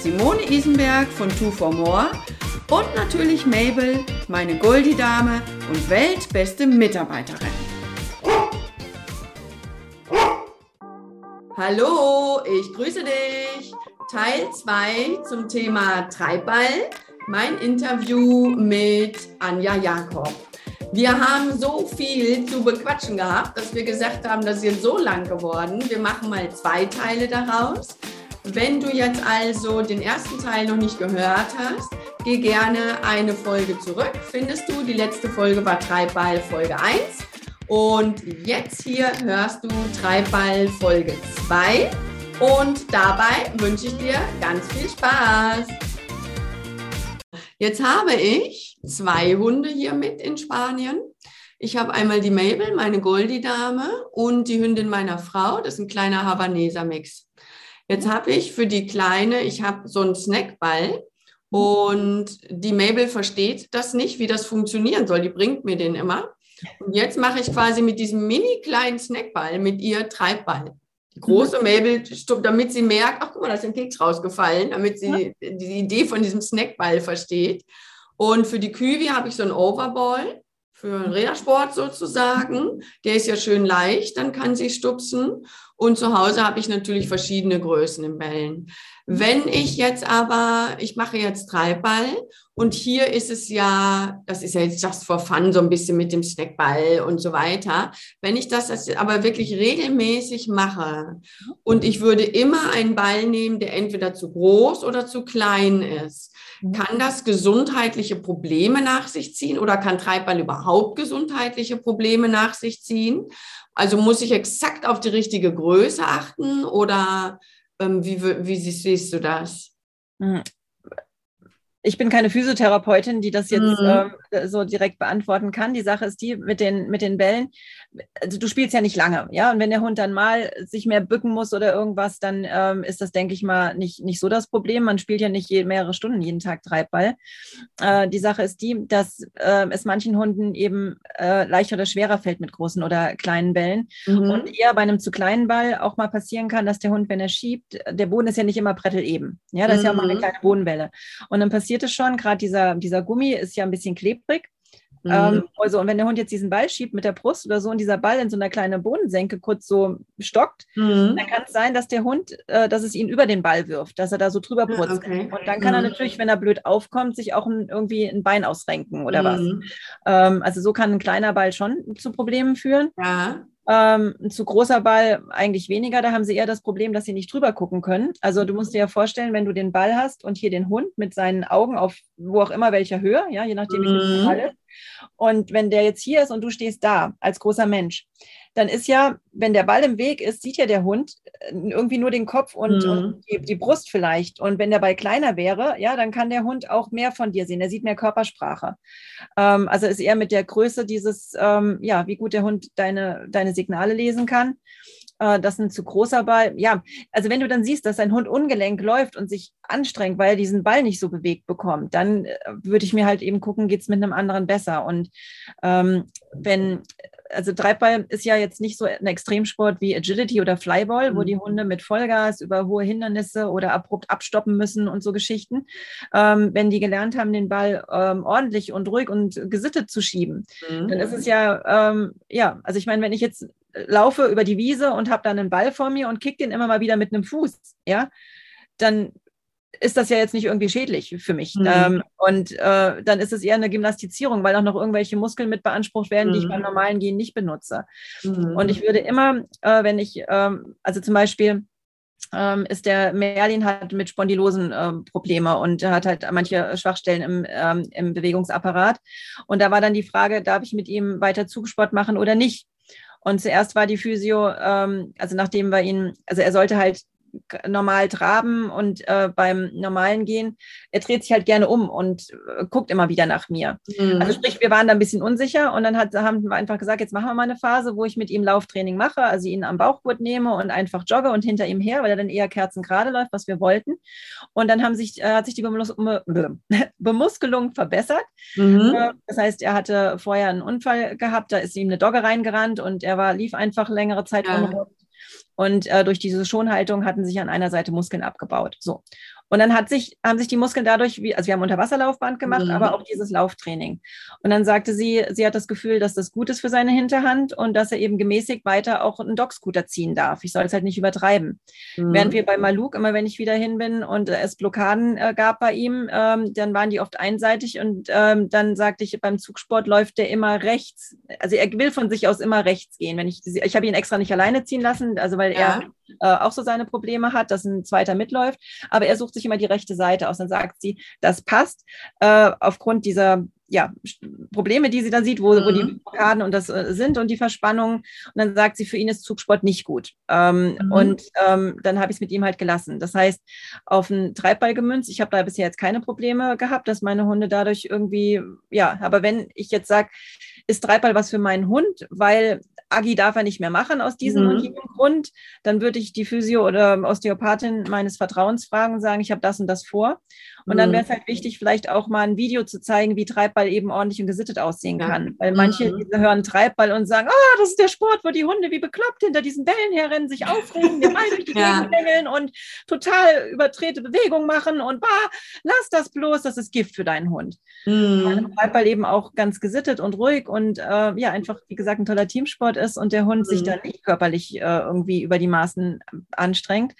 Simone Isenberg von Two for More und natürlich Mabel, meine Goldie-Dame und weltbeste Mitarbeiterin. Hallo, ich grüße dich. Teil 2 zum Thema Treibball. Mein Interview mit Anja Jakob. Wir haben so viel zu bequatschen gehabt, dass wir gesagt haben, das ist jetzt so lang geworden. Wir machen mal zwei Teile daraus. Wenn du jetzt also den ersten Teil noch nicht gehört hast, geh gerne eine Folge zurück. Findest du, die letzte Folge war Treibball Folge 1. Und jetzt hier hörst du Treibball Folge 2. Und dabei wünsche ich dir ganz viel Spaß. Jetzt habe ich zwei Hunde hier mit in Spanien. Ich habe einmal die Mabel, meine Goldie-Dame, und die Hündin meiner Frau. Das ist ein kleiner Havaneser-Mix. Jetzt habe ich für die Kleine, ich habe so einen Snackball und die Mabel versteht das nicht, wie das funktionieren soll. Die bringt mir den immer. Und jetzt mache ich quasi mit diesem mini kleinen Snackball mit ihr Treibball große Mabel, damit sie merkt, ach guck mal, da ist ein Keks rausgefallen, damit sie die Idee von diesem Snackball versteht. Und für die Küwi habe ich so einen Overball für einen Rädersport sozusagen. Der ist ja schön leicht, dann kann sie stupsen. Und zu Hause habe ich natürlich verschiedene Größen im Bällen. Wenn ich jetzt aber, ich mache jetzt Treibball und hier ist es ja, das ist ja jetzt just for fun, so ein bisschen mit dem Snackball und so weiter. Wenn ich das aber wirklich regelmäßig mache und ich würde immer einen Ball nehmen, der entweder zu groß oder zu klein ist, Mhm. Kann das gesundheitliche Probleme nach sich ziehen oder kann Treibball überhaupt gesundheitliche Probleme nach sich ziehen? Also muss ich exakt auf die richtige Größe achten oder ähm, wie, wie siehst du das? Ich bin keine Physiotherapeutin, die das jetzt mhm. äh, so direkt beantworten kann. Die Sache ist die mit den, mit den Bällen. Also du spielst ja nicht lange, ja. Und wenn der Hund dann mal sich mehr bücken muss oder irgendwas, dann ähm, ist das, denke ich mal, nicht, nicht so das Problem. Man spielt ja nicht je, mehrere Stunden jeden Tag Treibball. Äh, die Sache ist die, dass äh, es manchen Hunden eben äh, leichter oder schwerer fällt mit großen oder kleinen Bällen. Mhm. Und eher bei einem zu kleinen Ball auch mal passieren kann, dass der Hund, wenn er schiebt, der Boden ist ja nicht immer bretteleben. Ja, das mhm. ist ja auch mal eine mhm. kleine Bodenwelle. Und dann passiert passiert es schon. Gerade dieser, dieser Gummi ist ja ein bisschen klebrig. Mhm. Ähm, also, und wenn der Hund jetzt diesen Ball schiebt mit der Brust oder so und dieser Ball in so einer kleinen Bodensenke kurz so stockt, mhm. dann kann es sein, dass der Hund, äh, dass es ihn über den Ball wirft, dass er da so drüber putzt. Okay. Und dann kann mhm. er natürlich, wenn er blöd aufkommt, sich auch ein, irgendwie ein Bein ausrenken oder was. Mhm. Ähm, also so kann ein kleiner Ball schon zu Problemen führen. Ja. Ähm, ein zu großer Ball eigentlich weniger. Da haben sie eher das Problem, dass sie nicht drüber gucken können. Also du musst dir ja vorstellen, wenn du den Ball hast und hier den Hund mit seinen Augen auf wo auch immer welcher Höhe, ja, je nachdem, wie mhm. der Ball ist. Und wenn der jetzt hier ist und du stehst da als großer Mensch, dann ist ja, wenn der Ball im Weg ist, sieht ja der Hund äh, irgendwie nur den Kopf und, mhm. und die, die, Brust vielleicht. Und wenn der Ball kleiner wäre, ja, dann kann der Hund auch mehr von dir sehen. Er sieht mehr Körpersprache. Ähm, also ist eher mit der Größe dieses, ähm, ja, wie gut der Hund deine, deine Signale lesen kann. Äh, das ist ein zu großer Ball. Ja, also wenn du dann siehst, dass ein Hund ungelenk läuft und sich anstrengt, weil er diesen Ball nicht so bewegt bekommt, dann äh, würde ich mir halt eben gucken, geht es mit einem anderen besser. Und ähm, wenn also Treibball ist ja jetzt nicht so ein Extremsport wie Agility oder Flyball, mhm. wo die Hunde mit Vollgas über hohe Hindernisse oder abrupt abstoppen müssen und so Geschichten. Ähm, wenn die gelernt haben, den Ball ähm, ordentlich und ruhig und gesittet zu schieben, mhm. dann ist es ja, ähm, ja, also ich meine, wenn ich jetzt laufe über die Wiese und habe dann einen Ball vor mir und kick den immer mal wieder mit einem Fuß, ja, dann ist das ja jetzt nicht irgendwie schädlich für mich. Mhm. Ähm, und äh, dann ist es eher eine Gymnastizierung, weil auch noch irgendwelche Muskeln mit beansprucht werden, mhm. die ich beim mhm. normalen Gehen nicht benutze. Mhm. Und ich würde immer, äh, wenn ich, ähm, also zum Beispiel, ähm, ist der Merlin hat mit Spondylosen äh, Probleme und hat halt manche Schwachstellen im, ähm, im Bewegungsapparat. Und da war dann die Frage, darf ich mit ihm weiter Zugsport machen oder nicht? Und zuerst war die Physio, ähm, also nachdem wir ihn, also er sollte halt normal traben und äh, beim normalen Gehen, er dreht sich halt gerne um und äh, guckt immer wieder nach mir. Mhm. Also sprich, wir waren da ein bisschen unsicher und dann hat, haben wir einfach gesagt, jetzt machen wir mal eine Phase, wo ich mit ihm Lauftraining mache, also ihn am Bauchgurt nehme und einfach jogge und hinter ihm her, weil er dann eher kerzengerade läuft, was wir wollten. Und dann haben sich, äh, hat sich die Bemus Bemuskelung verbessert. Mhm. Äh, das heißt, er hatte vorher einen Unfall gehabt, da ist ihm eine Dogge reingerannt und er war, lief einfach längere Zeit ja. unrund. Und äh, durch diese Schonhaltung hatten sich an einer Seite Muskeln abgebaut. So. Und dann hat sich, haben sich die Muskeln dadurch, wie, also wir haben Unterwasserlaufband gemacht, mhm. aber auch dieses Lauftraining. Und dann sagte sie, sie hat das Gefühl, dass das gut ist für seine Hinterhand und dass er eben gemäßigt weiter auch einen Dogscooter ziehen darf. Ich soll es halt nicht übertreiben. Mhm. Während wir bei Maluk, immer wenn ich wieder hin bin und es Blockaden äh, gab bei ihm, ähm, dann waren die oft einseitig und ähm, dann sagte ich, beim Zugsport läuft der immer rechts. Also er will von sich aus immer rechts gehen. Wenn ich, ich habe ihn extra nicht alleine ziehen lassen, also weil ja. er äh, auch so seine Probleme hat, dass ein zweiter mitläuft. Aber er sucht sich immer die rechte Seite aus. Dann sagt sie, das passt äh, aufgrund dieser ja, Probleme, die sie dann sieht, wo, mhm. wo die mhm. Blockaden und das äh, sind und die Verspannungen. Und dann sagt sie, für ihn ist Zugsport nicht gut. Ähm, mhm. Und ähm, dann habe ich es mit ihm halt gelassen. Das heißt, auf einen Treibball gemünzt. Ich habe da bisher jetzt keine Probleme gehabt, dass meine Hunde dadurch irgendwie, ja, aber wenn ich jetzt sage, ist Treibball was für meinen Hund, weil Agi darf er nicht mehr machen aus diesem mhm. und jenem Grund, dann würde ich die Physio oder Osteopathin meines Vertrauens fragen und sagen, ich habe das und das vor. Und dann wäre es mhm. halt wichtig, vielleicht auch mal ein Video zu zeigen, wie Treibball eben ordentlich und gesittet aussehen kann. Weil manche mhm. hören Treibball und sagen, ah, das ist der Sport, wo die Hunde wie bekloppt hinter diesen Bällen herrennen, sich aufregen, den Ball durch die ja. Gegend bängeln und total übertrete Bewegungen machen und bah, lass das bloß, das ist Gift für deinen Hund. Mhm. Treibball eben auch ganz gesittet und ruhig und äh, ja, einfach, wie gesagt, ein toller Teamsport ist und der Hund mhm. sich dann nicht körperlich äh, irgendwie über die Maßen anstrengt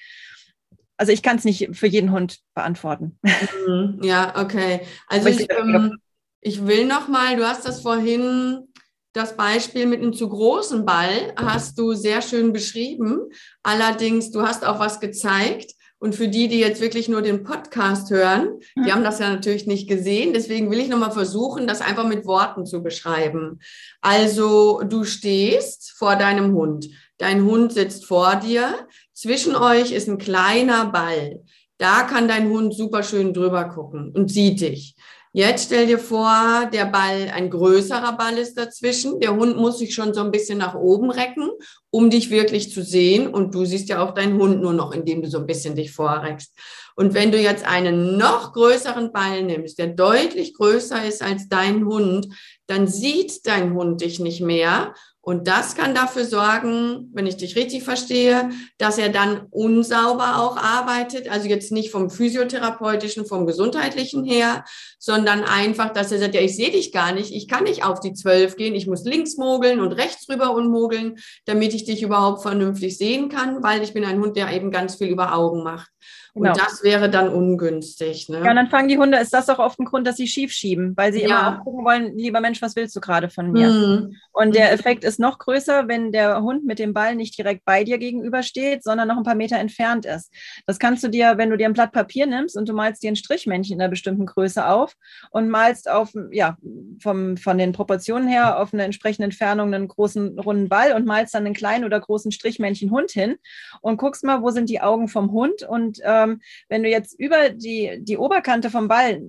also ich kann es nicht für jeden Hund beantworten. Mhm. Ja, okay. Also ich, ähm, ich will noch mal, du hast das vorhin, das Beispiel mit einem zu großen Ball, hast du sehr schön beschrieben. Allerdings, du hast auch was gezeigt. Und für die, die jetzt wirklich nur den Podcast hören, die mhm. haben das ja natürlich nicht gesehen. Deswegen will ich nochmal versuchen, das einfach mit Worten zu beschreiben. Also du stehst vor deinem Hund. Dein Hund sitzt vor dir. Zwischen euch ist ein kleiner Ball. Da kann dein Hund super schön drüber gucken und sieht dich. Jetzt stell dir vor, der Ball, ein größerer Ball ist dazwischen. Der Hund muss sich schon so ein bisschen nach oben recken, um dich wirklich zu sehen. Und du siehst ja auch deinen Hund nur noch, indem du so ein bisschen dich vorreckst. Und wenn du jetzt einen noch größeren Ball nimmst, der deutlich größer ist als dein Hund, dann sieht dein Hund dich nicht mehr und das kann dafür sorgen, wenn ich dich richtig verstehe, dass er dann unsauber auch arbeitet. Also jetzt nicht vom physiotherapeutischen, vom gesundheitlichen her, sondern einfach, dass er sagt, ja, ich sehe dich gar nicht, ich kann nicht auf die zwölf gehen, ich muss links mogeln und rechts rüber und mogeln, damit ich dich überhaupt vernünftig sehen kann, weil ich bin ein Hund, der eben ganz viel über Augen macht. Genau. Und das wäre dann ungünstig. Ne? Ja, und dann fangen die Hunde, ist das auch oft ein Grund, dass sie schief schieben, weil sie ja. immer auch gucken wollen, lieber Mensch, was willst du gerade von mir? Mhm. Und der mhm. Effekt ist noch größer, wenn der Hund mit dem Ball nicht direkt bei dir gegenübersteht, sondern noch ein paar Meter entfernt ist. Das kannst du dir, wenn du dir ein Blatt Papier nimmst und du malst dir ein Strichmännchen in einer bestimmten Größe auf und malst auf, ja, vom, von den Proportionen her auf eine entsprechende Entfernung einen großen runden Ball und malst dann einen kleinen oder großen Strichmännchen Hund hin und guckst mal, wo sind die Augen vom Hund und ähm, wenn du jetzt über die, die Oberkante vom Ball,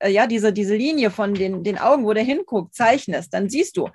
äh, ja, diese, diese Linie von den, den Augen, wo der hinguckt, zeichnest, dann siehst du,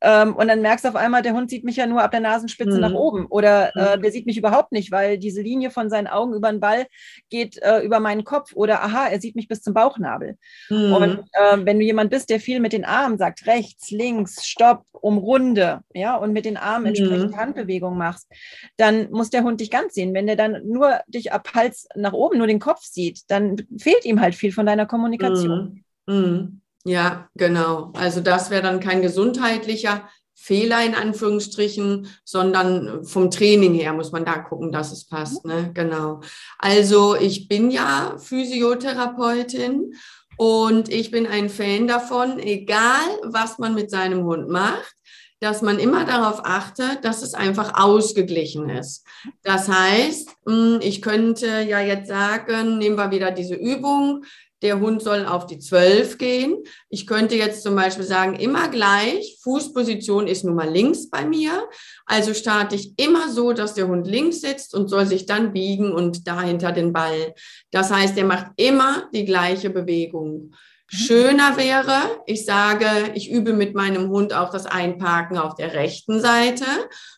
ähm, und dann merkst du auf einmal, der Hund sieht mich ja nur ab der Nasenspitze mhm. nach oben oder äh, mhm. der sieht mich überhaupt nicht, weil diese Linie von seinen Augen über den Ball geht äh, über meinen Kopf oder aha, er sieht mich bis zum Bauchnabel. Mhm. Und äh, wenn du jemand bist, der viel mit den Armen sagt, rechts, links, stopp, umrunde, ja, und mit den Armen mhm. entsprechend Handbewegungen machst, dann muss der Hund dich ganz sehen. Wenn der dann nur dich ab Hals nach oben, nur den Kopf sieht, dann fehlt ihm halt viel von deiner Kommunikation. Mhm. Ja, genau. Also das wäre dann kein gesundheitlicher Fehler in Anführungsstrichen, sondern vom Training her muss man da gucken, dass es passt. Ne? Genau. Also ich bin ja Physiotherapeutin und ich bin ein Fan davon, egal was man mit seinem Hund macht, dass man immer darauf achtet, dass es einfach ausgeglichen ist. Das heißt, hm, ich könnte ja jetzt sagen, nehmen wir wieder diese Übung, der Hund soll auf die 12 gehen. Ich könnte jetzt zum Beispiel sagen, immer gleich, Fußposition ist nun mal links bei mir. Also starte ich immer so, dass der Hund links sitzt und soll sich dann biegen und dahinter den Ball. Das heißt, er macht immer die gleiche Bewegung. Schöner wäre, ich sage, ich übe mit meinem Hund auch das Einparken auf der rechten Seite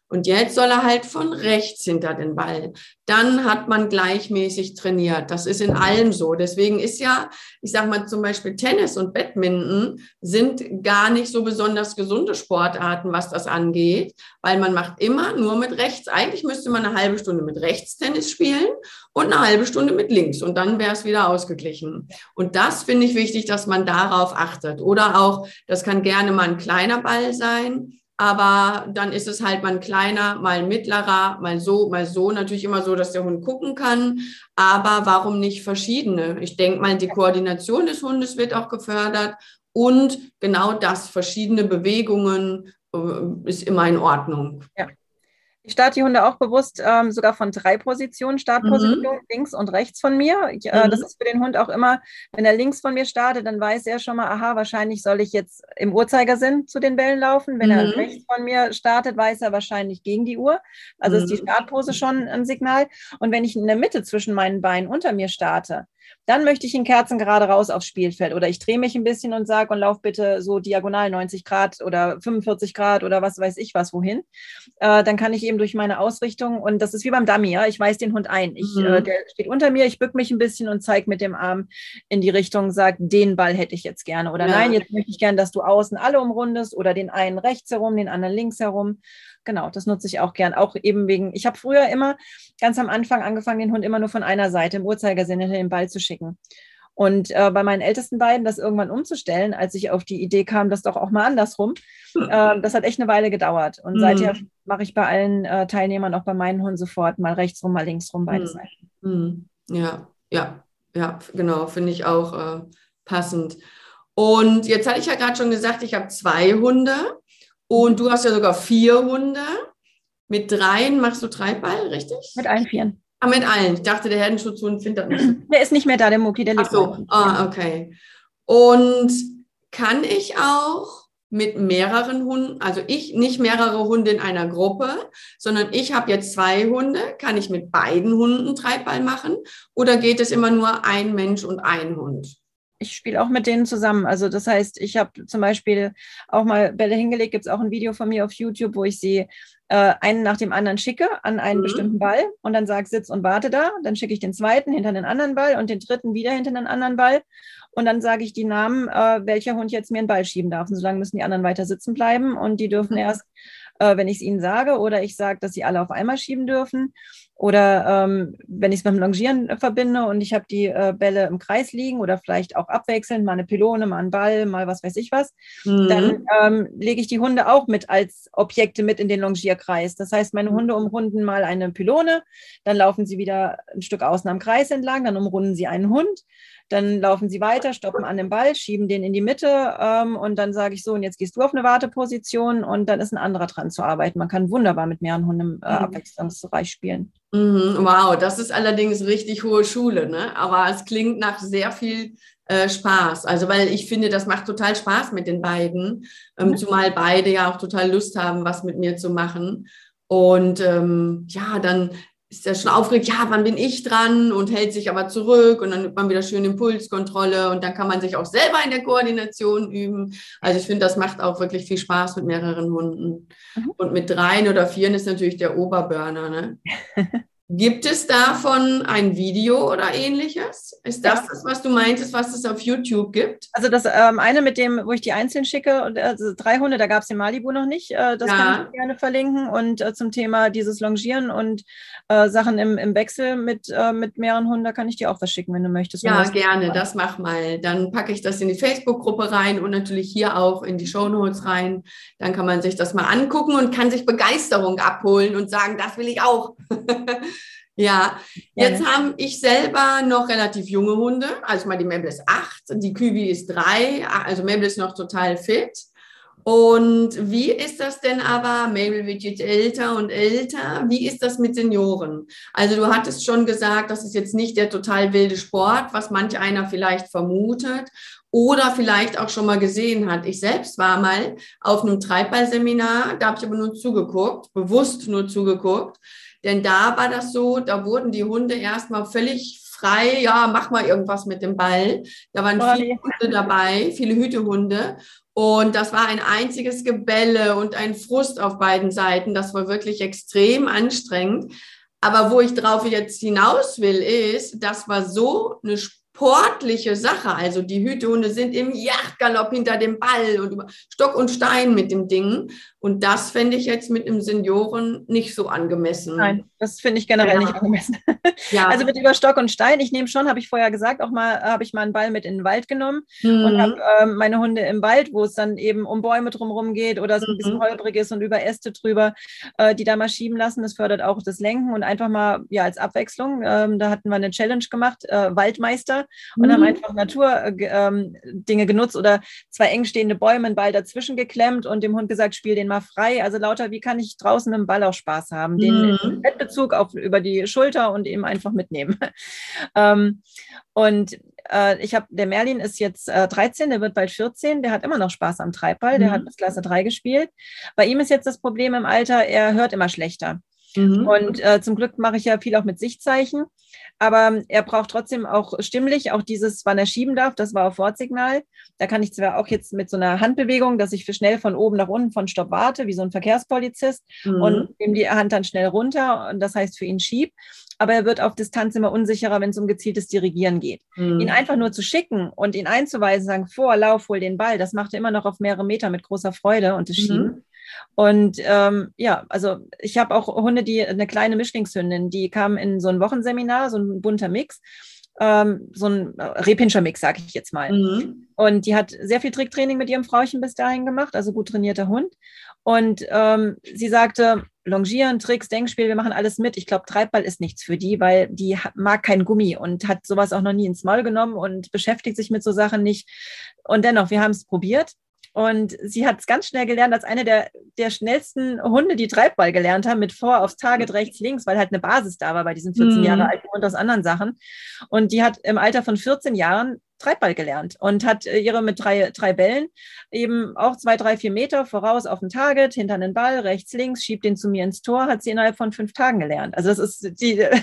und jetzt soll er halt von rechts hinter den Ball. Dann hat man gleichmäßig trainiert. Das ist in allem so. Deswegen ist ja, ich sage mal zum Beispiel Tennis und Badminton sind gar nicht so besonders gesunde Sportarten, was das angeht, weil man macht immer nur mit rechts. Eigentlich müsste man eine halbe Stunde mit rechts Tennis spielen und eine halbe Stunde mit links und dann wäre es wieder ausgeglichen. Und das finde ich wichtig, dass man darauf achtet. Oder auch, das kann gerne mal ein kleiner Ball sein aber dann ist es halt mal ein kleiner, mal ein mittlerer, mal so, mal so. Natürlich immer so, dass der Hund gucken kann. Aber warum nicht verschiedene? Ich denke mal, die Koordination des Hundes wird auch gefördert. Und genau das, verschiedene Bewegungen, äh, ist immer in Ordnung. Ja. Ich starte die Hunde auch bewusst ähm, sogar von drei Positionen, Startposition, mhm. links und rechts von mir. Ich, äh, mhm. Das ist für den Hund auch immer, wenn er links von mir startet, dann weiß er schon mal, aha, wahrscheinlich soll ich jetzt im Uhrzeigersinn zu den Bällen laufen. Wenn mhm. er rechts von mir startet, weiß er wahrscheinlich gegen die Uhr. Also ist die mhm. Startpose schon ein Signal. Und wenn ich in der Mitte zwischen meinen Beinen unter mir starte, dann möchte ich in Kerzen gerade raus aufs Spielfeld oder ich drehe mich ein bisschen und sage und lauf bitte so diagonal 90 Grad oder 45 Grad oder was weiß ich was wohin. Äh, dann kann ich eben durch meine Ausrichtung und das ist wie beim Dummy, ja, ich weise den Hund ein. Ich, äh, mhm. äh, der steht unter mir, ich bück mich ein bisschen und zeige mit dem Arm in die Richtung, sage, den Ball hätte ich jetzt gerne oder ja. nein, jetzt möchte ich gerne, dass du außen alle umrundest oder den einen rechts herum, den anderen links herum. Genau, das nutze ich auch gern. Auch eben wegen, ich habe früher immer ganz am Anfang angefangen, den Hund immer nur von einer Seite im Uhrzeigersinn hinter den Ball zu schicken. Und äh, bei meinen ältesten beiden das irgendwann umzustellen, als ich auf die Idee kam, das doch auch mal andersrum, äh, das hat echt eine Weile gedauert. Und mhm. seither mache ich bei allen äh, Teilnehmern, auch bei meinen Hunden sofort, mal rechts rum, mal links rum, beide mhm. Seiten. Mhm. Ja, ja, ja, genau, finde ich auch äh, passend. Und jetzt hatte ich ja gerade schon gesagt, ich habe zwei Hunde. Und du hast ja sogar vier Hunde. Mit dreien machst du Treibball, richtig? Mit allen vieren. Ah, mit allen. Ich dachte, der Herdenschutzhund findet das nicht. Der ist nicht mehr da, der Mucki, der lebt. Ach so, ah, okay. Und kann ich auch mit mehreren Hunden, also ich nicht mehrere Hunde in einer Gruppe, sondern ich habe jetzt zwei Hunde, kann ich mit beiden Hunden Treibball machen oder geht es immer nur ein Mensch und ein Hund? Ich spiele auch mit denen zusammen. Also das heißt, ich habe zum Beispiel auch mal Bälle hingelegt, gibt es auch ein Video von mir auf YouTube, wo ich sie äh, einen nach dem anderen schicke an einen mhm. bestimmten Ball und dann sage, sitz und warte da. Dann schicke ich den zweiten hinter den anderen Ball und den dritten wieder hinter den anderen Ball. Und dann sage ich die Namen, äh, welcher Hund jetzt mir einen Ball schieben darf. Und solange müssen die anderen weiter sitzen bleiben und die dürfen mhm. erst äh, wenn ich es ihnen sage oder ich sage, dass sie alle auf einmal schieben dürfen. Oder ähm, wenn ich es mit dem Longieren verbinde und ich habe die äh, Bälle im Kreis liegen oder vielleicht auch abwechselnd, mal eine Pylone, mal einen Ball, mal was weiß ich was, mhm. dann ähm, lege ich die Hunde auch mit als Objekte mit in den Longierkreis. Das heißt, meine Hunde umrunden mal eine Pylone, dann laufen sie wieder ein Stück außen am Kreis entlang, dann umrunden sie einen Hund, dann laufen sie weiter, stoppen an dem Ball, schieben den in die Mitte ähm, und dann sage ich so, und jetzt gehst du auf eine Warteposition und dann ist ein anderer dran zu arbeiten. Man kann wunderbar mit mehreren Hunden äh, mhm. abwechslungsreich spielen. Mhm, wow, das ist allerdings richtig hohe Schule, ne? aber es klingt nach sehr viel äh, Spaß. Also, weil ich finde, das macht total Spaß mit den beiden, ähm, mhm. zumal beide ja auch total Lust haben, was mit mir zu machen. Und ähm, ja, dann ist er schon aufgeregt, ja, wann bin ich dran und hält sich aber zurück und dann nimmt man wieder schön Impulskontrolle und dann kann man sich auch selber in der Koordination üben. Also ich finde, das macht auch wirklich viel Spaß mit mehreren Hunden. Mhm. Und mit dreien oder vieren ist natürlich der Oberburner. Ne? Gibt es davon ein Video oder ähnliches? Ist das ja. das, was du meintest, was es auf YouTube gibt? Also das ähm, eine mit dem, wo ich die einzeln schicke, also drei Hunde, da gab es den Malibu noch nicht. Äh, das ja. kann ich gerne verlinken. Und äh, zum Thema dieses Longieren und äh, Sachen im, im Wechsel mit, äh, mit mehreren Hunden, da kann ich dir auch was schicken, wenn du möchtest. Ja, gerne, das mach mal. Dann packe ich das in die Facebook-Gruppe rein und natürlich hier auch in die Show Notes rein. Dann kann man sich das mal angucken und kann sich Begeisterung abholen und sagen, das will ich auch. Ja, jetzt ja. habe ich selber noch relativ junge Hunde. Also mal die Mabel ist acht, die Küwi ist drei, also Mabel ist noch total fit. Und wie ist das denn aber, Mabel wird jetzt älter und älter, wie ist das mit Senioren? Also du hattest schon gesagt, das ist jetzt nicht der total wilde Sport, was manch einer vielleicht vermutet oder vielleicht auch schon mal gesehen hat. Ich selbst war mal auf einem Treibballseminar, da habe ich aber nur zugeguckt, bewusst nur zugeguckt. Denn da war das so, da wurden die Hunde erstmal völlig frei, ja, mach mal irgendwas mit dem Ball. Da waren viele Hunde dabei, viele Hütehunde. Und das war ein einziges Gebälle und ein Frust auf beiden Seiten. Das war wirklich extrem anstrengend. Aber wo ich drauf jetzt hinaus will, ist, das war so eine sportliche Sache. Also die Hütehunde sind im Yachtgalopp hinter dem Ball und über Stock und Stein mit dem Ding. Und das fände ich jetzt mit einem Senioren nicht so angemessen. Nein, das finde ich generell ja. nicht angemessen. Ja. Also mit über Stock und Stein. Ich nehme schon, habe ich vorher gesagt, auch mal habe ich mal einen Ball mit in den Wald genommen mhm. und habe äh, meine Hunde im Wald, wo es dann eben um Bäume drumherum geht oder so ein bisschen mhm. holprig ist und über Äste drüber, äh, die da mal schieben lassen. Das fördert auch das Lenken und einfach mal ja als Abwechslung. Ähm, da hatten wir eine Challenge gemacht, äh, Waldmeister, und mhm. haben einfach Naturdinge äh, ähm, genutzt oder zwei eng stehende Bäume, einen Ball dazwischen geklemmt und dem Hund gesagt, spiel den mal frei. Also lauter, wie kann ich draußen im Ball auch Spaß haben? Den mhm. Bettbezug auf, über die Schulter und eben einfach mitnehmen. ähm, und äh, ich habe, der Merlin ist jetzt äh, 13, der wird bald 14, der hat immer noch Spaß am Treibball, der mhm. hat bis Klasse 3 gespielt. Bei ihm ist jetzt das Problem im Alter, er hört immer schlechter. Mhm. Und äh, zum Glück mache ich ja viel auch mit Sichtzeichen. Aber er braucht trotzdem auch stimmlich, auch dieses, wann er schieben darf, das war auf Wortsignal. Da kann ich zwar auch jetzt mit so einer Handbewegung, dass ich für schnell von oben nach unten von Stopp warte, wie so ein Verkehrspolizist mhm. und nehme die Hand dann schnell runter und das heißt für ihn schieb. Aber er wird auf Distanz immer unsicherer, wenn es um gezieltes Dirigieren geht. Mhm. Ihn einfach nur zu schicken und ihn einzuweisen, sagen, vor, lauf, hol den Ball, das macht er immer noch auf mehrere Meter mit großer Freude und das mhm. Schieben. Und ähm, ja, also ich habe auch Hunde, die eine kleine Mischlingshündin, die kam in so ein Wochenseminar, so ein bunter Mix. Ähm, so ein Rehpinscher Mix, sage ich jetzt mal. Mhm. Und die hat sehr viel Tricktraining mit ihrem Frauchen bis dahin gemacht, also gut trainierter Hund. Und ähm, sie sagte, Longieren, Tricks, Denkspiel, wir machen alles mit. Ich glaube, Treibball ist nichts für die, weil die mag kein Gummi und hat sowas auch noch nie ins Maul genommen und beschäftigt sich mit so Sachen nicht. Und dennoch, wir haben es probiert und sie hat es ganz schnell gelernt, als eine der, der schnellsten Hunde, die Treibball gelernt haben, mit vor aufs Target rechts, links, weil halt eine Basis da war bei diesen 14 mhm. Jahre alten Hund aus anderen Sachen. Und die hat im Alter von 14 Jahren Treibball gelernt und hat äh, ihre mit drei, drei Bällen eben auch zwei, drei, vier Meter voraus auf den Target, hinter einen Ball, rechts, links, schiebt den zu mir ins Tor, hat sie innerhalb von fünf Tagen gelernt. Also das ist die, der,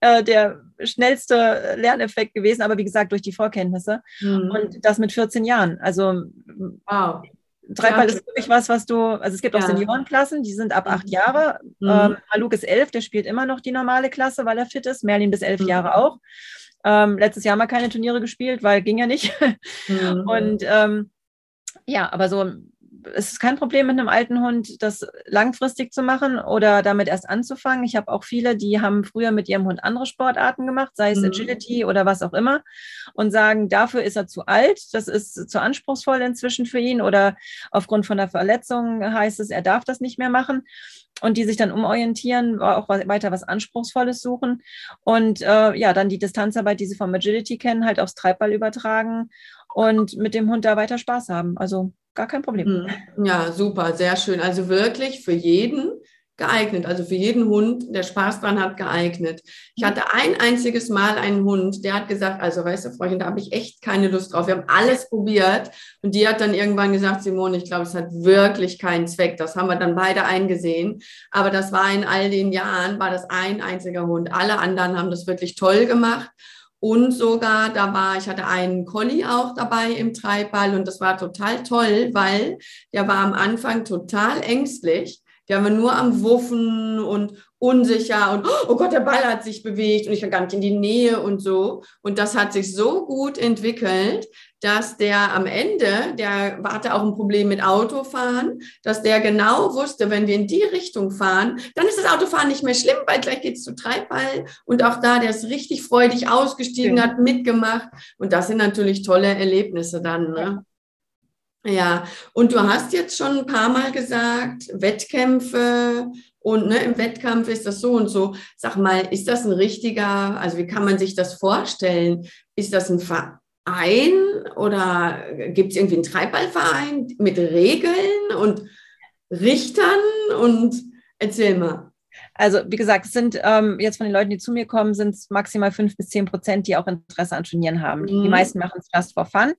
äh, der schnellste Lerneffekt gewesen, aber wie gesagt, durch die Vorkenntnisse. Mhm. Und das mit 14 Jahren. Also wow. Treibball ja. ist wirklich was, was du, also es gibt ja. auch Seniorenklassen, die sind ab acht mhm. Jahre. Mhm. Ähm, Haluk ist elf, der spielt immer noch die normale Klasse, weil er fit ist. Merlin bis elf mhm. Jahre auch. Ähm, letztes Jahr mal keine Turniere gespielt, weil ging ja nicht. Mhm. Und ähm, ja, aber so es ist kein Problem mit einem alten Hund, das langfristig zu machen oder damit erst anzufangen. Ich habe auch viele, die haben früher mit ihrem Hund andere Sportarten gemacht, sei es mhm. Agility oder was auch immer, und sagen, dafür ist er zu alt, das ist zu anspruchsvoll inzwischen für ihn oder aufgrund von der Verletzung heißt es, er darf das nicht mehr machen und die sich dann umorientieren, auch weiter was Anspruchsvolles suchen und äh, ja, dann die Distanzarbeit, die sie vom Agility kennen, halt aufs Treibball übertragen und mit dem Hund da weiter Spaß haben. Also gar kein Problem. Hm. Ja, super, sehr schön. Also wirklich für jeden geeignet, also für jeden Hund, der Spaß dran hat, geeignet. Ich hatte ein einziges Mal einen Hund, der hat gesagt, also weißt du, Freundin, da habe ich echt keine Lust drauf. Wir haben alles probiert und die hat dann irgendwann gesagt, Simone, ich glaube, es hat wirklich keinen Zweck. Das haben wir dann beide eingesehen. Aber das war in all den Jahren, war das ein einziger Hund. Alle anderen haben das wirklich toll gemacht. Und sogar, da war, ich hatte einen Collie auch dabei im Treibball und das war total toll, weil der war am Anfang total ängstlich. Der war nur am Wuffen und unsicher und oh Gott, der Ball hat sich bewegt und ich war gar nicht in die Nähe und so. Und das hat sich so gut entwickelt, dass der am Ende, der hatte auch ein Problem mit Autofahren, dass der genau wusste, wenn wir in die Richtung fahren, dann ist das Autofahren nicht mehr schlimm, weil gleich geht es zu Treibball. Und auch da, der ist richtig freudig ausgestiegen, ja. hat mitgemacht. Und das sind natürlich tolle Erlebnisse dann. Ne? Ja, und du hast jetzt schon ein paar Mal gesagt, Wettkämpfe und ne, im Wettkampf ist das so und so. Sag mal, ist das ein richtiger, also wie kann man sich das vorstellen? Ist das ein Verein? ein oder gibt es irgendwie einen Treibballverein mit Regeln und Richtern und erzähl mal. Also wie gesagt, es sind ähm, jetzt von den Leuten, die zu mir kommen, sind es maximal fünf bis zehn Prozent, die auch Interesse an Turnieren haben. Mhm. Die meisten machen es just for fun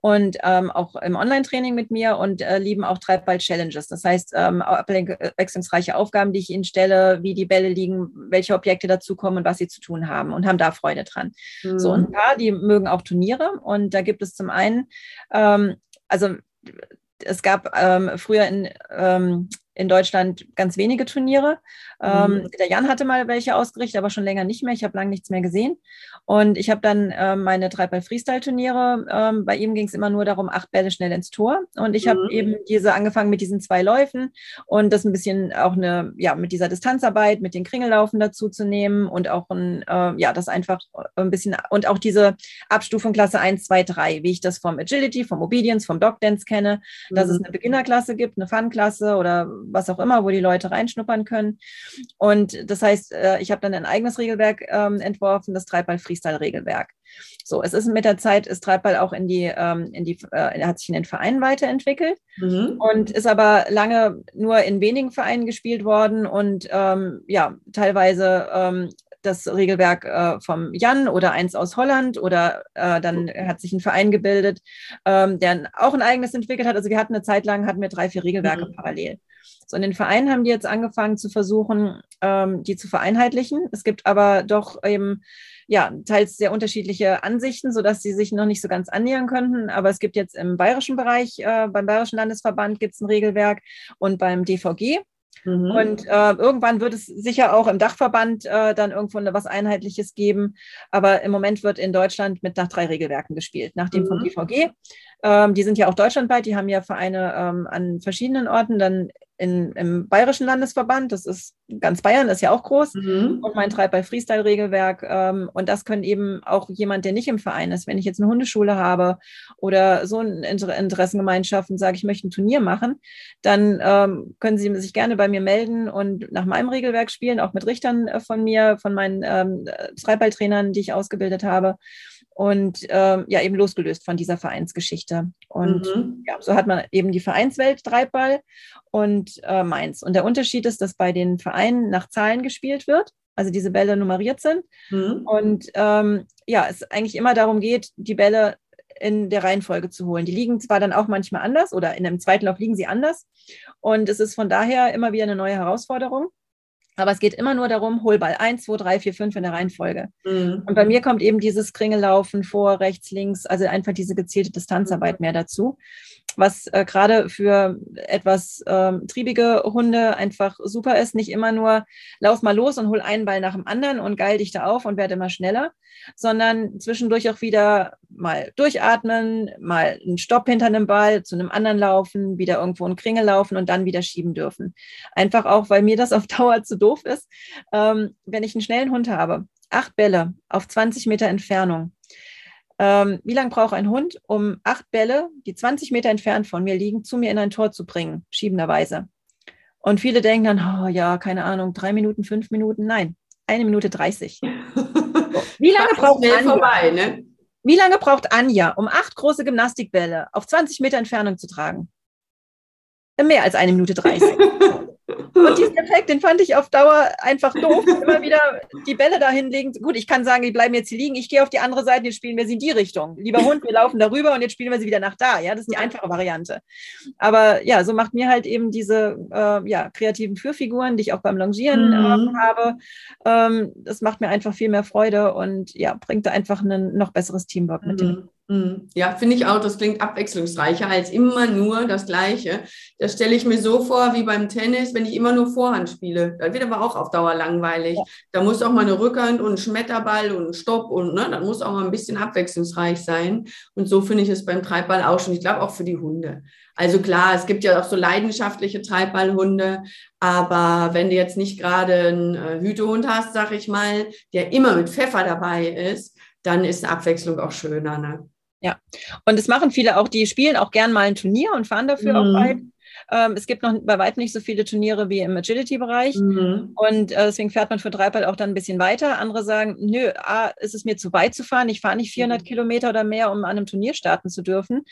und ähm, auch im Online-Training mit mir und äh, lieben auch Treibball-Challenges. Das heißt, ähm, abwechslungsreiche Aufgaben, die ich ihnen stelle, wie die Bälle liegen, welche Objekte dazukommen und was sie zu tun haben und haben da Freude dran. Mhm. So, und ein paar, die mögen auch Turniere und da gibt es zum einen, ähm, also es gab ähm, früher in, ähm, in Deutschland ganz wenige Turniere. Ähm, mhm. der Jan hatte mal welche ausgerichtet, aber schon länger nicht mehr. Ich habe lange nichts mehr gesehen. Und ich habe dann äh, meine Treibball-Freestyle-Turniere. Ähm, bei ihm ging es immer nur darum, acht Bälle schnell ins Tor. Und ich mhm. habe eben diese angefangen mit diesen zwei Läufen und das ein bisschen auch eine, ja, mit dieser Distanzarbeit, mit den Kringellaufen dazu zu nehmen und auch ein, äh, ja, das einfach ein bisschen und auch diese Abstufung Klasse 1, 2, 3, wie ich das vom Agility, vom Obedience, vom Dog Dance kenne, mhm. dass es mhm. eine Beginnerklasse gibt, eine Fun-Klasse oder was auch immer, wo die Leute reinschnuppern können. Und das heißt, äh, ich habe dann ein eigenes Regelwerk ähm, entworfen, das Treibball-Freestyle-Regelwerk. So, es ist mit der Zeit, ist Treibball auch in die, ähm, in die, äh, hat sich in den Vereinen weiterentwickelt mhm. und ist aber lange nur in wenigen Vereinen gespielt worden und ähm, ja, teilweise ähm, das Regelwerk äh, vom Jan oder eins aus Holland oder äh, dann hat sich ein Verein gebildet, ähm, der auch ein eigenes entwickelt hat. Also wir hatten eine Zeit lang, hatten wir drei, vier Regelwerke mhm. parallel. So, in den Vereinen haben die jetzt angefangen zu versuchen, ähm, die zu vereinheitlichen. Es gibt aber doch eben ja, teils sehr unterschiedliche Ansichten, sodass sie sich noch nicht so ganz annähern könnten. Aber es gibt jetzt im bayerischen Bereich, äh, beim Bayerischen Landesverband gibt es ein Regelwerk und beim DVG. Mhm. Und äh, irgendwann wird es sicher auch im Dachverband äh, dann irgendwo was Einheitliches geben. Aber im Moment wird in Deutschland mit nach drei Regelwerken gespielt. Nach dem mhm. vom DVG. Ähm, die sind ja auch deutschlandweit, die haben ja Vereine ähm, an verschiedenen Orten. Dann in, im Bayerischen Landesverband, das ist ganz Bayern, ist ja auch groß, mhm. und mein Treib bei Freestyle-Regelwerk. Ähm, und das können eben auch jemand, der nicht im Verein ist, wenn ich jetzt eine Hundeschule habe oder so eine Inter Interessengemeinschaft und sage, ich möchte ein Turnier machen, dann ähm, können Sie sich gerne bei mir melden und nach meinem Regelwerk spielen, auch mit Richtern äh, von mir, von meinen ähm, Treibballtrainern, die ich ausgebildet habe und ähm, ja, eben losgelöst von dieser Vereinsgeschichte. Und mhm. ja, so hat man eben die Vereinswelt Treibball und äh, Mainz. Und der Unterschied ist, dass bei den Vereinen nach Zahlen gespielt wird, also diese Bälle nummeriert sind. Mhm. Und ähm, ja, es eigentlich immer darum geht, die Bälle in der Reihenfolge zu holen. Die liegen zwar dann auch manchmal anders oder in einem zweiten Lauf liegen sie anders. Und es ist von daher immer wieder eine neue Herausforderung. Aber es geht immer nur darum, Holball 1, 2, 3, 4, 5 in der Reihenfolge. Mhm. Und bei mir kommt eben dieses Kringellaufen vor, rechts, links, also einfach diese gezielte Distanzarbeit mehr dazu was äh, gerade für etwas ähm, triebige Hunde einfach super ist. Nicht immer nur lauf mal los und hol einen Ball nach dem anderen und geil dich da auf und werde immer schneller, sondern zwischendurch auch wieder mal durchatmen, mal einen Stopp hinter einem Ball, zu einem anderen laufen, wieder irgendwo einen Kringel laufen und dann wieder schieben dürfen. Einfach auch, weil mir das auf Dauer zu doof ist, ähm, wenn ich einen schnellen Hund habe. Acht Bälle auf 20 Meter Entfernung ähm, wie lange braucht ein Hund, um acht Bälle, die 20 Meter entfernt von mir liegen, zu mir in ein Tor zu bringen, schiebenderweise. Und viele denken dann, oh ja, keine Ahnung, drei Minuten, fünf Minuten. Nein, eine Minute dreißig. Wie lange braucht Anja? Vorbei, ne? Wie lange braucht Anja, um acht große Gymnastikbälle auf 20 Meter Entfernung zu tragen? Mehr als eine Minute dreißig. Und diesen Effekt, den fand ich auf Dauer einfach doof. Immer wieder die Bälle dahin legen. Gut, ich kann sagen, die bleiben jetzt hier liegen. Ich gehe auf die andere Seite, jetzt spielen wir sie in die Richtung. Lieber Hund, wir laufen darüber und jetzt spielen wir sie wieder nach da. Ja, das ist die einfache Variante. Aber ja, so macht mir halt eben diese äh, ja, kreativen Führfiguren, die ich auch beim Longieren mhm. äh, habe, ähm, das macht mir einfach viel mehr Freude und ja, bringt da einfach ein noch besseres Teamwork mit mhm. Hm. Ja, finde ich auch, das klingt abwechslungsreicher als immer nur das Gleiche. Das stelle ich mir so vor wie beim Tennis, wenn ich immer nur Vorhand spiele. Das wird aber auch auf Dauer langweilig. Ja. Da muss auch mal eine Rückhand und ein Schmetterball und ein Stopp und ne, dann muss auch mal ein bisschen abwechslungsreich sein. Und so finde ich es beim Treibball auch schon. Ich glaube auch für die Hunde. Also klar, es gibt ja auch so leidenschaftliche Treibballhunde, aber wenn du jetzt nicht gerade einen äh, Hütehund hast, sag ich mal, der immer mit Pfeffer dabei ist, dann ist Abwechslung auch schöner. Ne? Ja, und das machen viele auch, die spielen auch gern mal ein Turnier und fahren dafür mhm. auch weit. Ähm, es gibt noch bei weitem nicht so viele Turniere wie im Agility-Bereich. Mhm. Und äh, deswegen fährt man für Dreiball auch dann ein bisschen weiter. Andere sagen, nö, A, ist es mir zu weit zu fahren. Ich fahre nicht 400 mhm. Kilometer oder mehr, um an einem Turnier starten zu dürfen.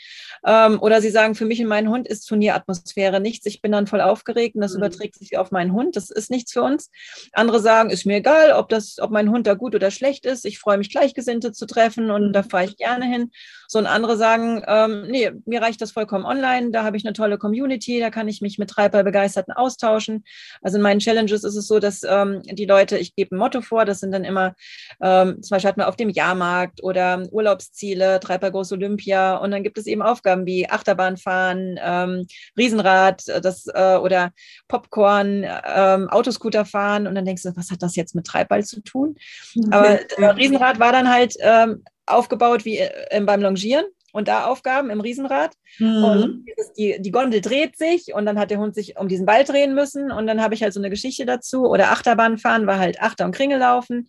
Ähm, oder sie sagen, für mich und meinen Hund ist Turnieratmosphäre nichts. Ich bin dann voll aufgeregt und das mhm. überträgt sich auf meinen Hund. Das ist nichts für uns. Andere sagen, ist mir egal, ob, das, ob mein Hund da gut oder schlecht ist. Ich freue mich, Gleichgesinnte zu treffen und da fahre ich gerne hin. So und andere sagen, ähm, nee, mir reicht das vollkommen online. Da habe ich eine tolle Community, da kann ich mich mit Treibballbegeisterten austauschen. Also in meinen Challenges ist es so, dass ähm, die Leute, ich gebe ein Motto vor, das sind dann immer, ähm, zum Beispiel hatten wir auf dem Jahrmarkt oder Urlaubsziele, Treibball Groß Olympia und dann gibt es eben Aufgaben wie Achterbahnfahren, ähm, Riesenrad äh, das, äh, oder Popcorn, ähm, Autoscooter fahren und dann denkst du, was hat das jetzt mit Treibball zu tun? Aber äh, Riesenrad war dann halt ähm, aufgebaut wie äh, beim Longieren und da Aufgaben im Riesenrad. Mhm. Und die, die Gondel dreht sich und dann hat der Hund sich um diesen Ball drehen müssen und dann habe ich halt so eine Geschichte dazu. Oder Achterbahn fahren war halt Achter- und Kringel laufen.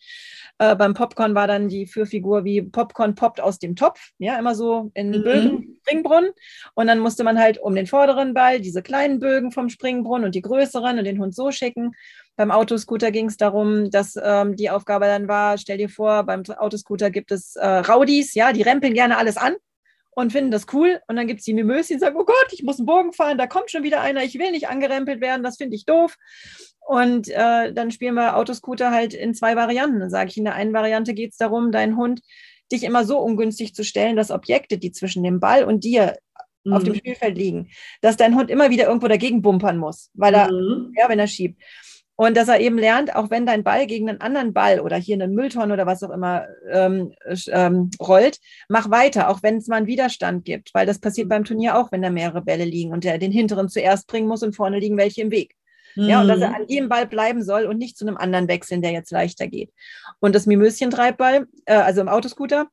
Äh, beim Popcorn war dann die Fürfigur wie Popcorn poppt aus dem Topf, ja, immer so in mhm. Bögen, Springbrunnen. Und dann musste man halt um den vorderen Ball diese kleinen Bögen vom Springbrunnen und die größeren und den Hund so schicken. Beim Autoscooter ging es darum, dass ähm, die Aufgabe dann war, stell dir vor, beim Autoscooter gibt es äh, Raudis, ja, die rempeln gerne alles an und finden das cool. Und dann gibt es die Mimöschen, die sagen, oh Gott, ich muss einen Bogen fahren, da kommt schon wieder einer, ich will nicht angerempelt werden, das finde ich doof. Und äh, dann spielen wir Autoscooter halt in zwei Varianten. Dann sage ich, in der einen Variante geht es darum, deinen Hund dich immer so ungünstig zu stellen, dass Objekte, die zwischen dem Ball und dir mhm. auf dem mhm. Spielfeld liegen, dass dein Hund immer wieder irgendwo dagegen bumpern muss, weil er, mhm. ja, wenn er schiebt. Und dass er eben lernt, auch wenn dein Ball gegen einen anderen Ball oder hier einen Müllton oder was auch immer ähm, ähm, rollt, mach weiter, auch wenn es mal einen Widerstand gibt, weil das passiert beim Turnier auch, wenn da mehrere Bälle liegen und der den hinteren zuerst bringen muss und vorne liegen welche im Weg. Ja, und dass er mhm. an dem Ball bleiben soll und nicht zu einem anderen wechseln, der jetzt leichter geht. Und das Mimöschen-Treibball, äh, also im Autoscooter,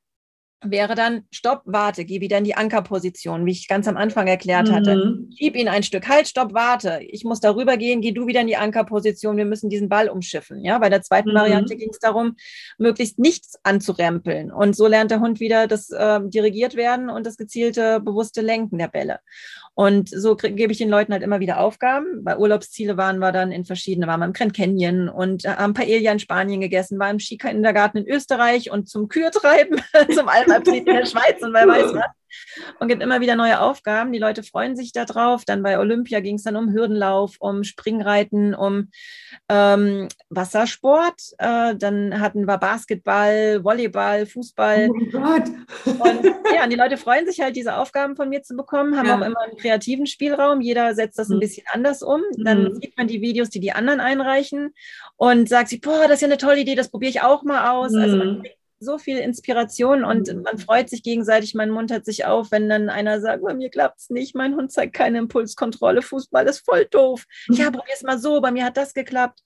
wäre dann Stopp, warte, geh wieder in die Ankerposition, wie ich ganz am Anfang erklärt hatte. Mhm. Schieb ihn ein Stück, halt, stopp, warte. Ich muss darüber gehen, geh du wieder in die Ankerposition, wir müssen diesen Ball umschiffen. Ja, bei der zweiten mhm. Variante ging es darum, möglichst nichts anzurempeln. Und so lernt der Hund wieder das äh, dirigiert werden und das gezielte, bewusste Lenken der Bälle. Und so gebe ich den Leuten halt immer wieder Aufgaben. Bei Urlaubsziele waren wir dann in verschiedene, waren wir im Grand Canyon und haben Paella in Spanien gegessen, war im Skikindergarten in Österreich und zum Kürtreiben, zum Alpenabtrieb in der Schweiz und wer weiß was und gibt immer wieder neue Aufgaben. Die Leute freuen sich darauf. Dann bei Olympia ging es dann um Hürdenlauf, um Springreiten, um ähm, Wassersport. Äh, dann hatten wir Basketball, Volleyball, Fußball. Oh Gott. Und ja, die Leute freuen sich halt, diese Aufgaben von mir zu bekommen, haben ja. auch immer einen kreativen Spielraum. Jeder setzt das ein mhm. bisschen anders um. Dann mhm. sieht man die Videos, die die anderen einreichen und sagt sich, boah, das ist ja eine tolle Idee, das probiere ich auch mal aus. Mhm. Also man kriegt so viel Inspiration und mhm. man freut sich gegenseitig. Mein Mund hat sich auf, wenn dann einer sagt, bei mir klappt es nicht, mein Hund zeigt keine Impulskontrolle, Fußball ist voll doof. Ja, probier es mal so, bei mir hat das geklappt.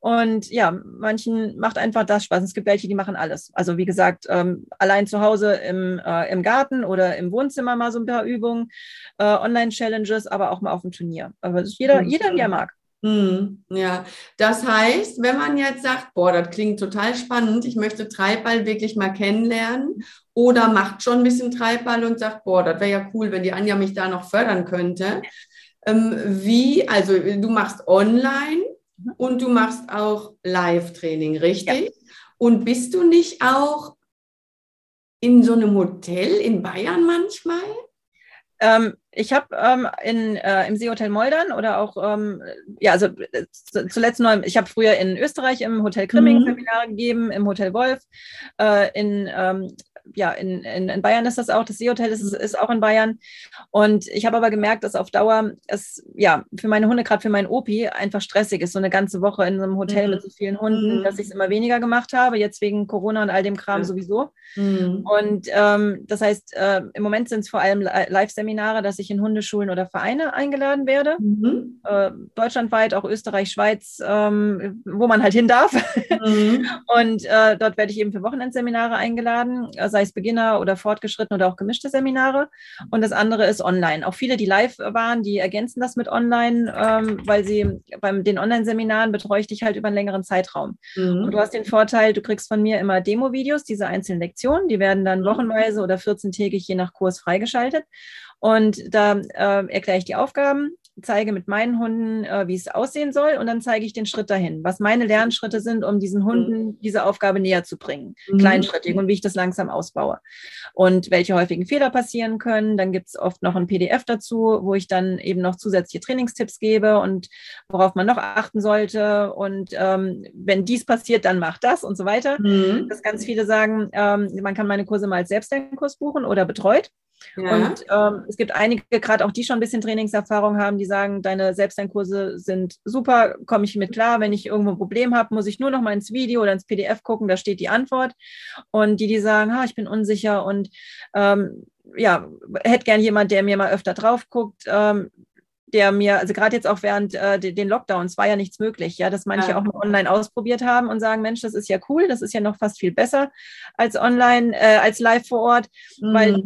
Und ja, manchen macht einfach das Spaß. Es gibt welche, die machen alles. Also wie gesagt, ähm, allein zu Hause im, äh, im Garten oder im Wohnzimmer mal so ein paar Übungen, äh, Online-Challenges, aber auch mal auf dem Turnier. Aber jeder, jeder, wie er mag. Hm, ja, das heißt, wenn man jetzt sagt, boah, das klingt total spannend, ich möchte Treibball wirklich mal kennenlernen oder macht schon ein bisschen Treibball und sagt, boah, das wäre ja cool, wenn die Anja mich da noch fördern könnte. Ähm, wie, also du machst online und du machst auch Live-Training, richtig? Ja. Und bist du nicht auch in so einem Hotel in Bayern manchmal? Ähm, ich habe ähm, äh, im Seehotel Moldern oder auch, ähm, ja, also äh, zuletzt neu, ich habe früher in Österreich im Hotel Krimming mhm. Seminare gegeben, im Hotel Wolf, äh, in ähm, ja, in, in, in, Bayern ist das auch, das Seehotel ist, ist auch in Bayern. Und ich habe aber gemerkt, dass auf Dauer es ja für meine Hunde, gerade für meinen Opi, einfach stressig ist, so eine ganze Woche in so einem Hotel mhm. mit so vielen Hunden, mhm. dass ich es immer weniger gemacht habe, jetzt wegen Corona und all dem Kram ja. sowieso. Mhm. Und ähm, das heißt, äh, im Moment sind es vor allem Live-Seminare, dass ich in Hundeschulen oder Vereine eingeladen werde. Mhm. Äh, deutschlandweit, auch Österreich, Schweiz, ähm, wo man halt hin darf. Mhm. und äh, dort werde ich eben für Wochenendseminare eingeladen. Also sei es Beginner oder fortgeschritten oder auch gemischte Seminare. Und das andere ist online. Auch viele, die live waren, die ergänzen das mit online, ähm, weil sie beim den Online-Seminaren betreue ich dich halt über einen längeren Zeitraum. Mhm. Und du hast den Vorteil, du kriegst von mir immer Demo-Videos, diese einzelnen Lektionen, die werden dann mhm. wochenweise oder 14-tägig je nach Kurs freigeschaltet. Und da äh, erkläre ich die Aufgaben zeige mit meinen Hunden, äh, wie es aussehen soll und dann zeige ich den Schritt dahin, was meine Lernschritte sind, um diesen Hunden mhm. diese Aufgabe näher zu bringen, mhm. kleinschrittig und wie ich das langsam ausbaue und welche häufigen Fehler passieren können. Dann gibt es oft noch ein PDF dazu, wo ich dann eben noch zusätzliche Trainingstipps gebe und worauf man noch achten sollte und ähm, wenn dies passiert, dann mach das und so weiter. Mhm. Dass ganz viele sagen, ähm, man kann meine Kurse mal als Selbstlernkurs buchen oder betreut. Ja. Und ähm, es gibt einige, gerade auch die schon ein bisschen Trainingserfahrung haben, die sagen, deine Selbstlernkurse sind super, komme ich mit klar. Wenn ich irgendwo ein Problem habe, muss ich nur noch mal ins Video oder ins PDF gucken, da steht die Antwort. Und die, die sagen, ha, ich bin unsicher und ähm, ja, hätte gern jemand, der mir mal öfter drauf guckt, ähm, der mir, also gerade jetzt auch während äh, den Lockdowns war ja nichts möglich, ja, dass manche ja. auch mal online ausprobiert haben und sagen, Mensch, das ist ja cool, das ist ja noch fast viel besser als online, äh, als live vor Ort, mhm. weil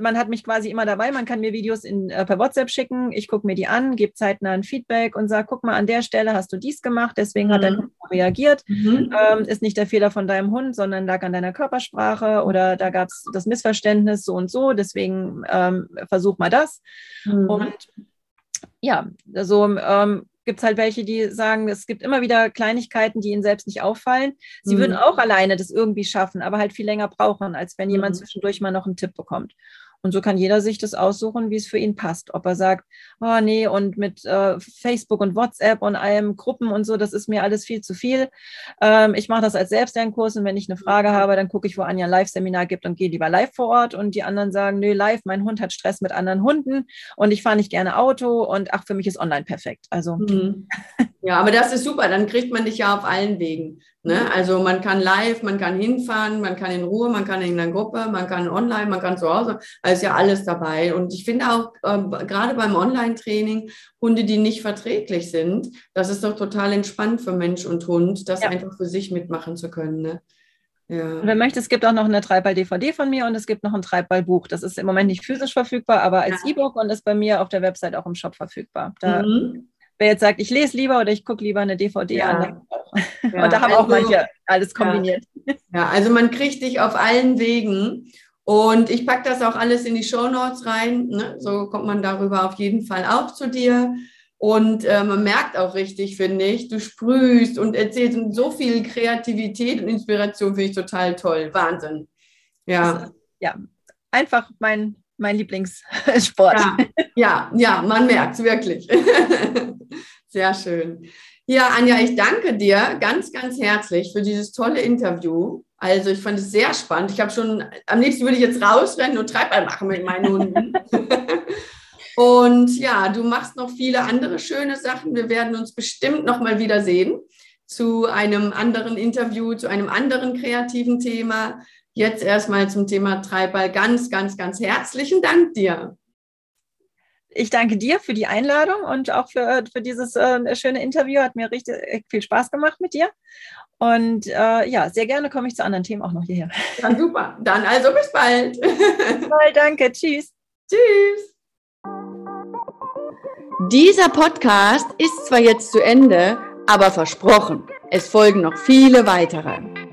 man hat mich quasi immer dabei, man kann mir Videos in, äh, per WhatsApp schicken, ich gucke mir die an, gebe zeitnah ein Feedback und sage, guck mal, an der Stelle hast du dies gemacht, deswegen mhm. hat dein mhm. Hund reagiert. Mhm. Ähm, ist nicht der Fehler von deinem Hund, sondern lag an deiner Körpersprache oder da gab es das Missverständnis so und so, deswegen ähm, versuch mal das. Mhm. Und ja, also ähm, gibt es halt welche, die sagen, es gibt immer wieder Kleinigkeiten, die ihnen selbst nicht auffallen. Sie mhm. würden auch alleine das irgendwie schaffen, aber halt viel länger brauchen, als wenn jemand mhm. zwischendurch mal noch einen Tipp bekommt. Und so kann jeder sich das aussuchen, wie es für ihn passt. Ob er sagt, oh nee, und mit äh, Facebook und WhatsApp und allem Gruppen und so, das ist mir alles viel zu viel. Ähm, ich mache das als Selbstlernkurs und wenn ich eine Frage habe, dann gucke ich, wo Anja ein Live-Seminar gibt und gehe lieber live vor Ort. Und die anderen sagen, nö, live, mein Hund hat Stress mit anderen Hunden und ich fahre nicht gerne Auto und ach, für mich ist online perfekt. Also. Mhm. Ja, aber das ist super, dann kriegt man dich ja auf allen Wegen. Ne? Also man kann live, man kann hinfahren, man kann in Ruhe, man kann in einer Gruppe, man kann online, man kann zu Hause. Da ist ja alles dabei. Und ich finde auch äh, gerade beim Online-Training Hunde, die nicht verträglich sind, das ist doch total entspannt für Mensch und Hund, das ja. einfach für sich mitmachen zu können. Ne? Ja. Wer möchte, es gibt auch noch eine Treibball-DVD von mir und es gibt noch ein Treibball-Buch. Das ist im Moment nicht physisch verfügbar, aber als ja. E-Book und ist bei mir auf der Website auch im Shop verfügbar. Da mhm wer jetzt sagt, ich lese lieber oder ich gucke lieber eine DVD ja. an. Ja, und da haben also, auch manche alles kombiniert. Ja. ja, also man kriegt dich auf allen Wegen. Und ich packe das auch alles in die Show Notes rein. Ne? So kommt man darüber auf jeden Fall auch zu dir. Und äh, man merkt auch richtig, finde ich, du sprühst und erzählst und so viel Kreativität und Inspiration finde ich total toll. Wahnsinn. Ja. Also, ja, einfach mein, mein Lieblingssport. Ja, ja, ja man merkt es wirklich. Sehr schön. Ja, Anja, ich danke dir ganz, ganz herzlich für dieses tolle Interview. Also ich fand es sehr spannend. Ich habe schon, am liebsten würde ich jetzt rausrennen und Treibball machen mit meinen Hunden. und ja, du machst noch viele andere schöne Sachen. Wir werden uns bestimmt noch mal wiedersehen zu einem anderen Interview, zu einem anderen kreativen Thema. Jetzt erstmal zum Thema Treibball. Ganz, ganz, ganz herzlichen Dank dir. Ich danke dir für die Einladung und auch für, für dieses äh, schöne Interview. Hat mir richtig viel Spaß gemacht mit dir. Und äh, ja, sehr gerne komme ich zu anderen Themen auch noch hierher. Dann super. Dann also bis bald. Bis bald, danke. Tschüss. Tschüss. Dieser Podcast ist zwar jetzt zu Ende, aber versprochen, es folgen noch viele weitere.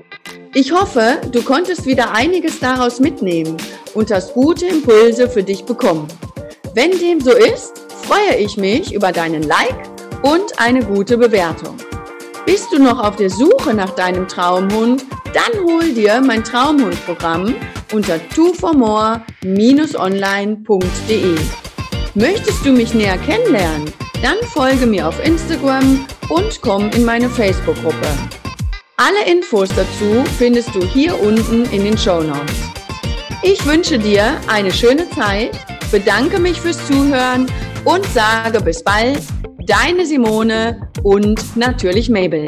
Ich hoffe, du konntest wieder einiges daraus mitnehmen und hast gute Impulse für dich bekommen. Wenn dem so ist, freue ich mich über deinen Like und eine gute Bewertung. Bist du noch auf der Suche nach deinem Traumhund? Dann hol dir mein Traumhundprogramm unter twoformore-online.de. Möchtest du mich näher kennenlernen? Dann folge mir auf Instagram und komm in meine Facebook-Gruppe. Alle Infos dazu findest du hier unten in den Show Notes. Ich wünsche dir eine schöne Zeit bedanke mich fürs Zuhören und sage bis bald, deine Simone und natürlich Mabel.